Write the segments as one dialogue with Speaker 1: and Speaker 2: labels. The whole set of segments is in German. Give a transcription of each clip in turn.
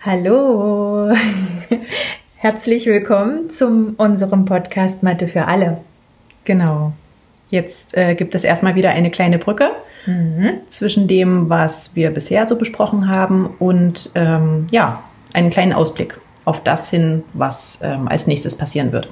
Speaker 1: Hallo, herzlich willkommen zum unserem Podcast Mathe für alle.
Speaker 2: Genau. Jetzt äh, gibt es erstmal wieder eine kleine Brücke mhm. zwischen dem, was wir bisher so besprochen haben und ähm, ja, einen kleinen Ausblick auf das hin, was ähm, als nächstes passieren wird.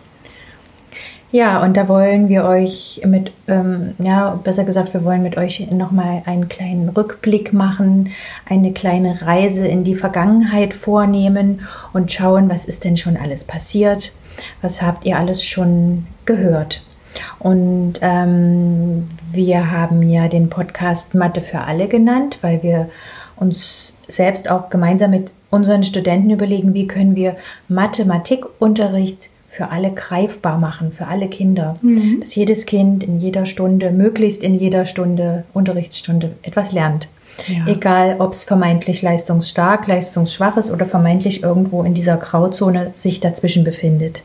Speaker 1: Ja, und da wollen wir euch mit, ähm, ja, besser gesagt, wir wollen mit euch nochmal einen kleinen Rückblick machen, eine kleine Reise in die Vergangenheit vornehmen und schauen, was ist denn schon alles passiert, was habt ihr alles schon gehört. Und ähm, wir haben ja den Podcast Mathe für alle genannt, weil wir uns selbst auch gemeinsam mit unseren Studenten überlegen, wie können wir Mathematikunterricht für alle greifbar machen, für alle Kinder. Mhm. Dass jedes Kind in jeder Stunde, möglichst in jeder Stunde, Unterrichtsstunde etwas lernt. Ja. Egal, ob es vermeintlich leistungsstark, leistungsschwach ist oder vermeintlich irgendwo in dieser Grauzone sich dazwischen befindet.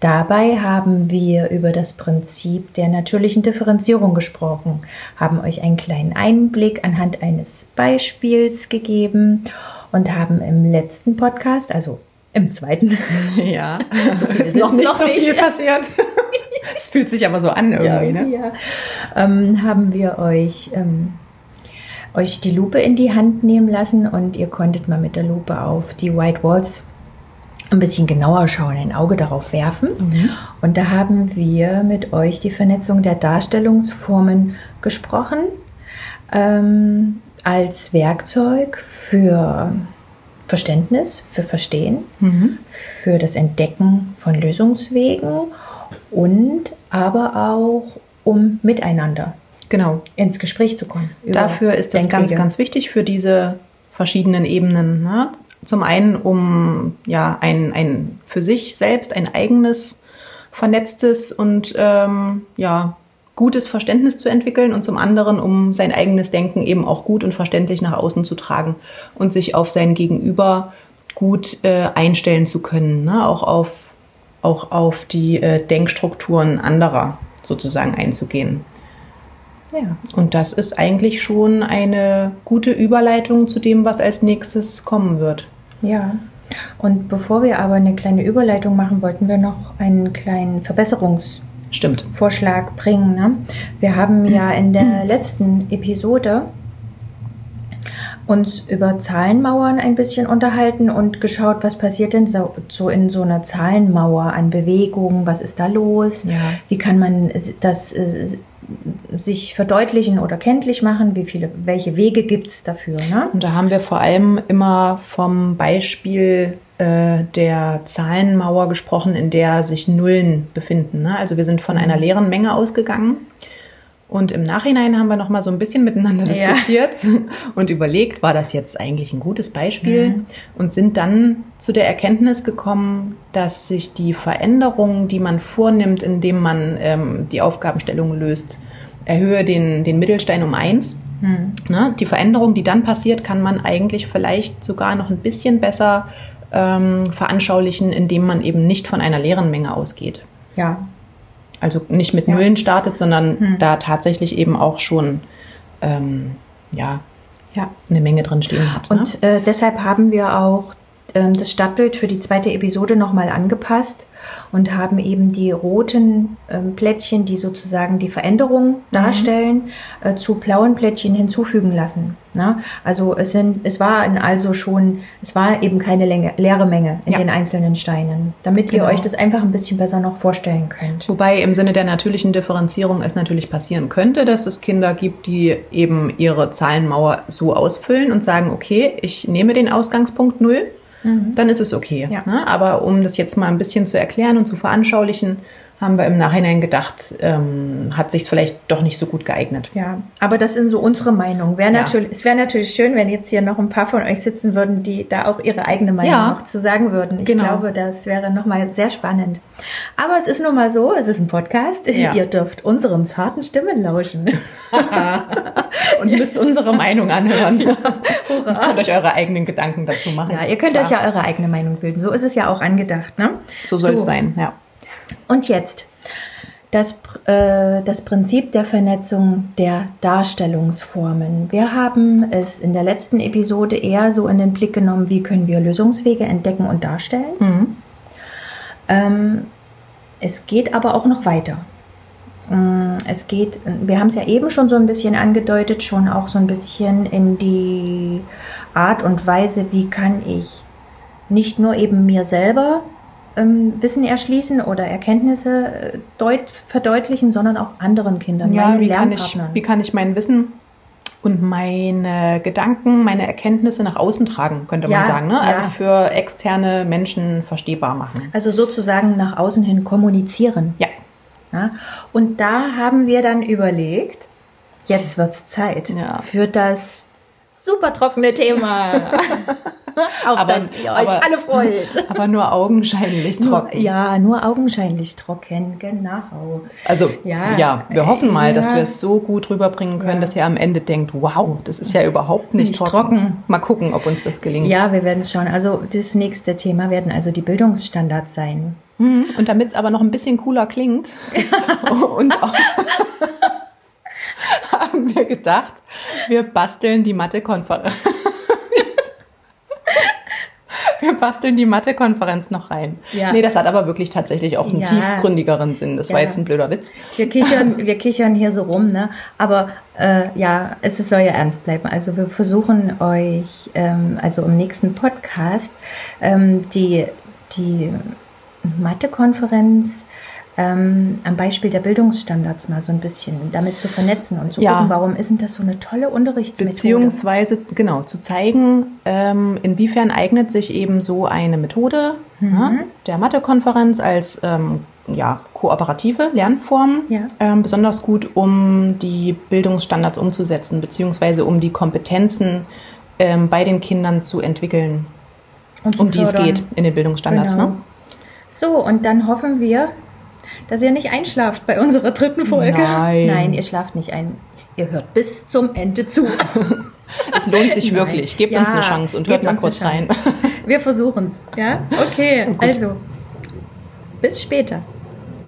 Speaker 1: Dabei haben wir über das Prinzip der natürlichen Differenzierung gesprochen, haben euch einen kleinen Einblick anhand eines Beispiels gegeben und haben im letzten Podcast, also im zweiten.
Speaker 2: Ja, so viel ist noch nicht so nicht. viel passiert. Es fühlt sich aber so an irgendwie, ja, ne?
Speaker 1: Ja. Ähm, haben wir euch, ähm, euch die Lupe in die Hand nehmen lassen und ihr konntet mal mit der Lupe auf die White Walls ein bisschen genauer schauen, ein Auge darauf werfen. Mhm. Und da haben wir mit euch die Vernetzung der Darstellungsformen gesprochen ähm, als Werkzeug für Verständnis, für Verstehen, mhm. für das Entdecken von Lösungswegen und aber auch um miteinander
Speaker 2: genau.
Speaker 1: ins Gespräch zu kommen.
Speaker 2: Dafür ist das ganz, ganz wichtig für diese verschiedenen Ebenen. Ne? Zum einen, um ja ein, ein für sich selbst ein eigenes vernetztes und ähm, ja gutes Verständnis zu entwickeln und zum anderen, um sein eigenes Denken eben auch gut und verständlich nach außen zu tragen und sich auf sein Gegenüber gut äh, einstellen zu können, ne? auch auf auch auf die äh, Denkstrukturen anderer sozusagen einzugehen. Ja. Und das ist eigentlich schon eine gute Überleitung zu dem, was als nächstes kommen wird.
Speaker 1: Ja. Und bevor wir aber eine kleine Überleitung machen, wollten wir noch einen kleinen Verbesserungs-
Speaker 2: Stimmt.
Speaker 1: Vorschlag bringen. Ne? Wir haben ja in der letzten Episode uns über Zahlenmauern ein bisschen unterhalten und geschaut, was passiert denn so, so in so einer Zahlenmauer an Bewegungen, was ist da los, ja. wie kann man das äh, sich verdeutlichen oder kenntlich machen, wie viele, welche Wege gibt es dafür. Ne?
Speaker 2: Und da haben wir vor allem immer vom Beispiel äh, der Zahlenmauer gesprochen, in der sich Nullen befinden. Ne? Also wir sind von einer mhm. leeren Menge ausgegangen. Und im Nachhinein haben wir noch mal so ein bisschen miteinander diskutiert ja. und überlegt, war das jetzt eigentlich ein gutes Beispiel? Mhm. Und sind dann zu der Erkenntnis gekommen, dass sich die Veränderungen, die man vornimmt, indem man ähm, die Aufgabenstellung löst, erhöhe den, den Mittelstein um eins. Mhm. Ne? Die Veränderung, die dann passiert, kann man eigentlich vielleicht sogar noch ein bisschen besser ähm, veranschaulichen, indem man eben nicht von einer leeren Menge ausgeht.
Speaker 1: Ja.
Speaker 2: Also nicht mit ja. Nullen startet, sondern hm. da tatsächlich eben auch schon ähm, ja, ja. eine Menge drin stehen hat.
Speaker 1: Ne? Und äh, deshalb haben wir auch das Stadtbild für die zweite Episode nochmal angepasst und haben eben die roten ähm, Plättchen, die sozusagen die Veränderung mhm. darstellen, äh, zu blauen Plättchen hinzufügen lassen. Na? Also es sind, es war also schon, es war eben keine Länge, leere Menge in ja. den einzelnen Steinen, damit genau. ihr euch das einfach ein bisschen besser noch vorstellen könnt.
Speaker 2: Wobei im Sinne der natürlichen Differenzierung es natürlich passieren könnte, dass es Kinder gibt, die eben ihre Zahlenmauer so ausfüllen und sagen, okay, ich nehme den Ausgangspunkt null Mhm. dann ist es okay. Ja. Ne? Aber um das jetzt mal ein bisschen zu erklären und zu veranschaulichen, haben wir im Nachhinein gedacht, ähm, hat sich vielleicht doch nicht so gut geeignet.
Speaker 1: Ja, aber das sind so unsere Meinungen. Wär ja. natürlich, es wäre natürlich schön, wenn jetzt hier noch ein paar von euch sitzen würden, die da auch ihre eigene Meinung ja. noch zu sagen würden. Ich genau. glaube, das wäre nochmal sehr spannend. Aber es ist nun mal so, es ist ein Podcast. Ja. Ihr dürft unseren zarten Stimmen lauschen.
Speaker 2: Und müsst unsere Meinung anhören. Hurra. Und könnt euch eure eigenen Gedanken dazu machen.
Speaker 1: Ja, ihr könnt Klar. euch ja eure eigene Meinung bilden. So ist es ja auch angedacht. Ne?
Speaker 2: So soll so. es sein, ja.
Speaker 1: Und jetzt, das, äh, das Prinzip der Vernetzung der Darstellungsformen. Wir haben es in der letzten Episode eher so in den Blick genommen, wie können wir Lösungswege entdecken und darstellen.
Speaker 2: Mhm.
Speaker 1: Ähm, es geht aber auch noch weiter. Mm, Es geht, wir haben es ja eben schon so ein bisschen angedeutet, schon auch so ein bisschen in die Art und Weise, wie kann ich nicht nur eben mir selber ähm, Wissen erschließen oder Erkenntnisse äh, deut verdeutlichen, sondern auch anderen Kindern,
Speaker 2: Ja,
Speaker 1: meinen
Speaker 2: wie kann, ich, wie kann ich mein Wissen und meine Gedanken, meine Erkenntnisse nach außen tragen, könnte man
Speaker 1: Ja,
Speaker 2: sagen. Ne? Also
Speaker 1: ja.
Speaker 2: für externe Menschen verstehbar machen.
Speaker 1: also sozusagen nach außen hin kommunizieren.
Speaker 2: Ja,
Speaker 1: Ja? Und da haben wir dann überlegt, jetzt wird's Zeit
Speaker 2: Ja.
Speaker 1: für das super trockene Thema, auf
Speaker 2: Aber-
Speaker 1: das ihr euch
Speaker 2: aber-
Speaker 1: alle freut.
Speaker 2: aber nur augenscheinlich trocken.
Speaker 1: ja, nur augenscheinlich trocken, genau.
Speaker 2: Also
Speaker 1: Ja,
Speaker 2: ja, wir hoffen mal, dass
Speaker 1: ja.
Speaker 2: wir es so gut rüberbringen können,
Speaker 1: Ja.
Speaker 2: dass ihr am Ende denkt, wow, das ist ja überhaupt nicht,
Speaker 1: Nicht
Speaker 2: trocken.
Speaker 1: trocken.
Speaker 2: Mal gucken, ob uns das gelingt.
Speaker 1: Ja, wir werden es schauen. Also das nächste Thema werden also die Bildungsstandards sein.
Speaker 2: Mhm. Und damit es aber noch ein bisschen cooler klingt und auch haben wir gedacht, wir basteln die Mathe-Konferenz. Wir basteln die Mathe-Konferenz noch rein.
Speaker 1: Ja.
Speaker 2: Nee, das hat aber wirklich tatsächlich auch einen
Speaker 1: Ja.
Speaker 2: tiefgründigeren Sinn. Das war
Speaker 1: Ja.
Speaker 2: jetzt ein blöder Witz.
Speaker 1: Wir kichern, wir kichern hier so rum, ne? Aber äh, ja, es soll ja ernst bleiben. Also wir versuchen euch, ähm, also im nächsten Podcast, ähm, die, die Mathe-Konferenz ähm, am Beispiel der Bildungsstandards mal so ein bisschen damit zu vernetzen und zu
Speaker 2: Ja.
Speaker 1: gucken, warum ist denn das so eine tolle Unterrichtsmethode?
Speaker 2: Beziehungsweise, genau, zu zeigen, ähm, inwiefern eignet sich eben so eine Methode ja, der Mathe-Konferenz als ähm, ja, kooperative Lernform
Speaker 1: Ja.
Speaker 2: ähm, besonders gut, um die Bildungsstandards umzusetzen, beziehungsweise um die Kompetenzen ähm, bei den Kindern zu entwickeln,
Speaker 1: und zu
Speaker 2: um die es
Speaker 1: fördern.
Speaker 2: geht in den Bildungsstandards.
Speaker 1: Genau.
Speaker 2: Ne?
Speaker 1: So, und dann hoffen wir, dass ihr nicht einschlaft bei unserer dritten Folge.
Speaker 2: Nein.
Speaker 1: Nein, ihr schlaft nicht ein. Ihr hört bis zum Ende zu.
Speaker 2: Es lohnt sich
Speaker 1: Nein.
Speaker 2: wirklich. Gebt
Speaker 1: Ja,
Speaker 2: uns eine Chance und hört mal kurz rein.
Speaker 1: Wir versuchen es. Ja? Okay, also bis später.